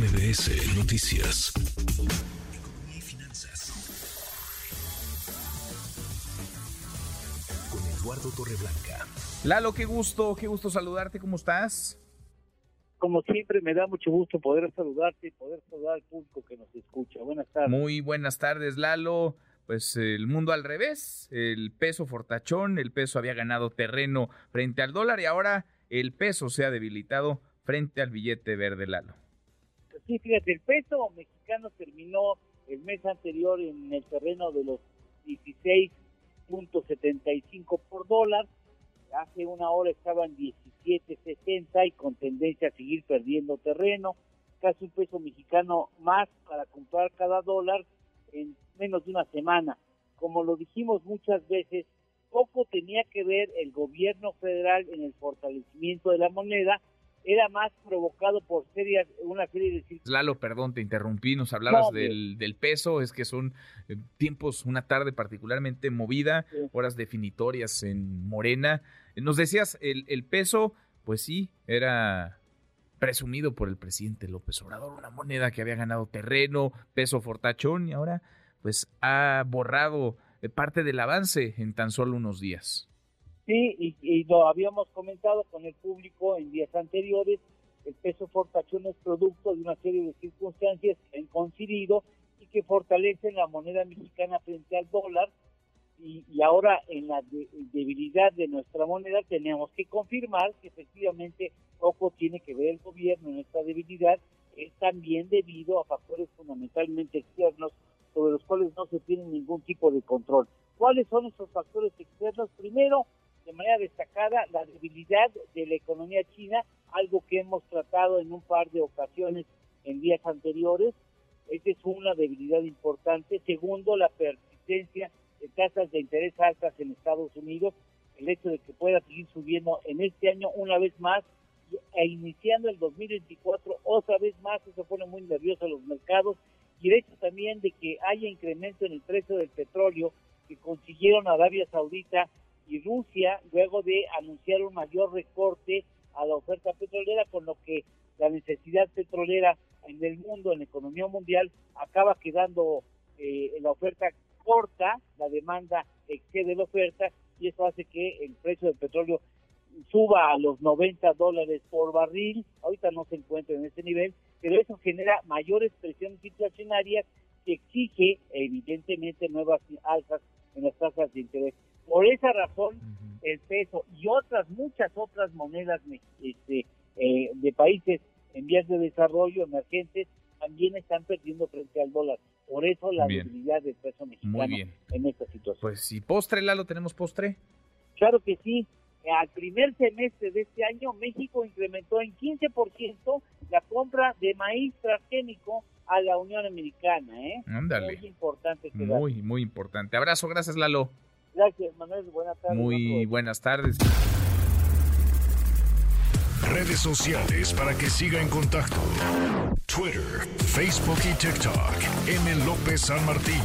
MBS Noticias. Economía y finanzas. Con Eduardo Torreblanca. Lalo, qué gusto, qué gusto saludarte, ¿cómo estás? como siempre, me da mucho gusto poder saludarte y poder saludar al público que nos escucha. Buenas tardes. Muy buenas tardes, Lalo. Pues el mundo al revés, el peso fortachón, el peso había ganado terreno frente al dólar y ahora el peso se ha debilitado frente al billete verde, Lalo. Sí, fíjate, el peso mexicano terminó el mes anterior en el terreno de los 16.75 por dólar. Hace una hora estaban 17.60 y con tendencia a seguir perdiendo terreno. Casi un peso mexicano más para comprar cada dólar en menos de una semana. Como lo dijimos muchas veces, poco tenía que ver el gobierno federal en el fortalecimiento de la moneda, era más provocado por series, una serie de... Lalo, perdón, te interrumpí, nos hablabas del, del, peso, es que son eh, tiempos, una tarde particularmente movida, horas definitorias en Morena. Nos decías, el, el peso, pues sí, era presumido por el presidente López Obrador, una moneda que había ganado terreno, peso fortachón, y ahora pues ha borrado eh, parte del avance en tan solo unos días. Sí, y, lo habíamos comentado con el público en días anteriores, el peso fortachón es producto de una serie de circunstancias que han coincidido y que fortalecen la moneda mexicana frente al dólar, y, ahora en la debilidad de nuestra moneda tenemos que confirmar que efectivamente poco tiene que ver el gobierno en esta debilidad, es también debido a factores fundamentalmente externos sobre los cuales no se tiene ningún tipo de control. ¿Cuáles son esos factores externos? Primero, de manera destacada la debilidad de la economía china, algo que hemos tratado en un par de ocasiones en días anteriores. Esta es una debilidad importante. Segundo, la persistencia de tasas de interés altas en Estados Unidos, el hecho de que pueda seguir subiendo en este año una vez más e iniciando el 2024 otra vez más, eso pone muy nervioso a los mercados y el hecho también de que haya incremento en el precio del petróleo que consiguieron Arabia Saudita y Rusia luego de anunciar un mayor recorte a la oferta petrolera, con lo que la necesidad petrolera en el mundo, en la economía mundial, acaba quedando eh, la oferta corta, la demanda excede la oferta y eso hace que el precio del petróleo suba a los 90 dólares por barril, ahorita no se encuentra en ese nivel, pero eso genera mayores presiones inflacionarias que exige evidentemente nuevas alzas en las tasas de interés. Por esa razón, el peso y otras, muchas otras monedas este, eh, de países en vías de desarrollo emergentes también están perdiendo frente al dólar. Por eso la debilidad del peso mexicano en esta situación. Pues si postre, Lalo, ¿tenemos postre? Claro que sí. Al primer semestre de este año, México incrementó en 15% la compra de maíz transgénico a la Unión Americana. ¿eh? Ándale. Muy importante. Este muy, muy importante. Abrazo, gracias Lalo. Gracias, Manuel. Buenas tardes. Muy buenas tardes. Redes sociales para que siga en contacto: Twitter, Facebook y TikTok. M. López San Martín.